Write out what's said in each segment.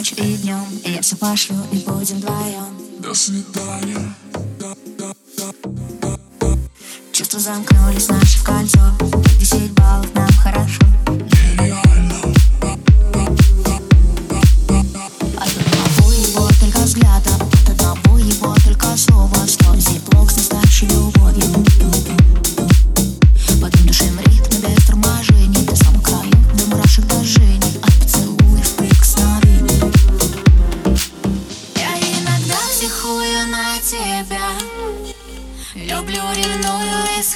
ночью и днем И я все пошлю, и будем вдвоем До свидания. Чувства замкнулись наши в кольцо. Десять баллов нам хорошо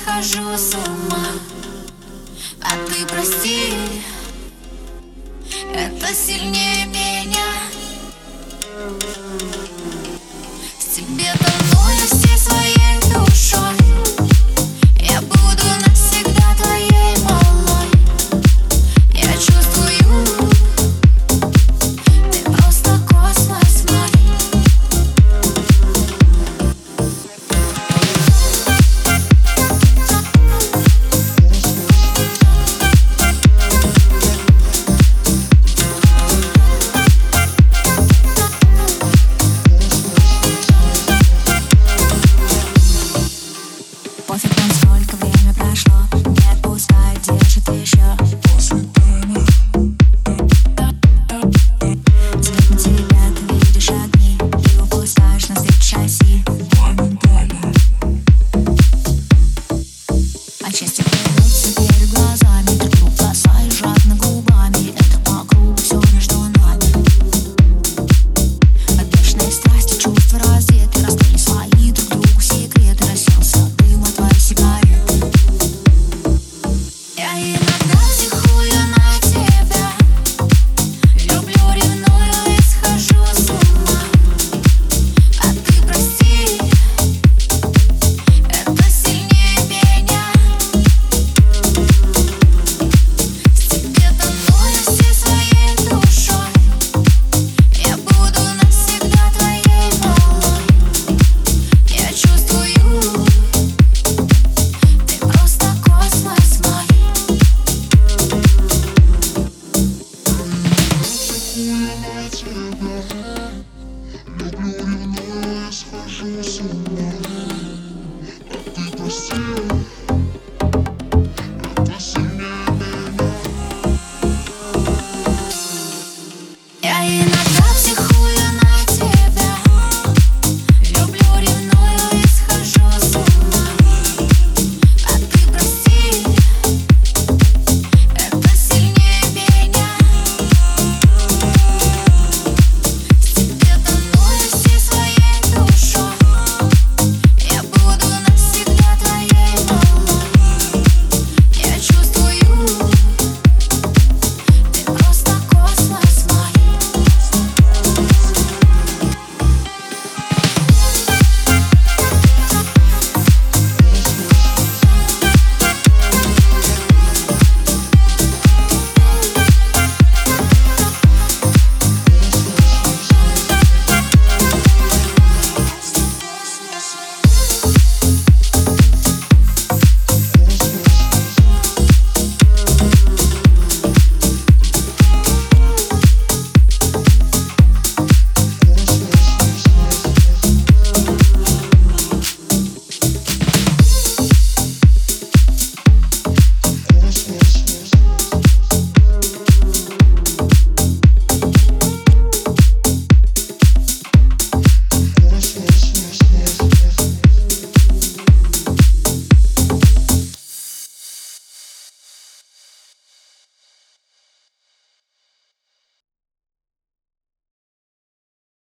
схожу с ума. А ты прости I'm sorry.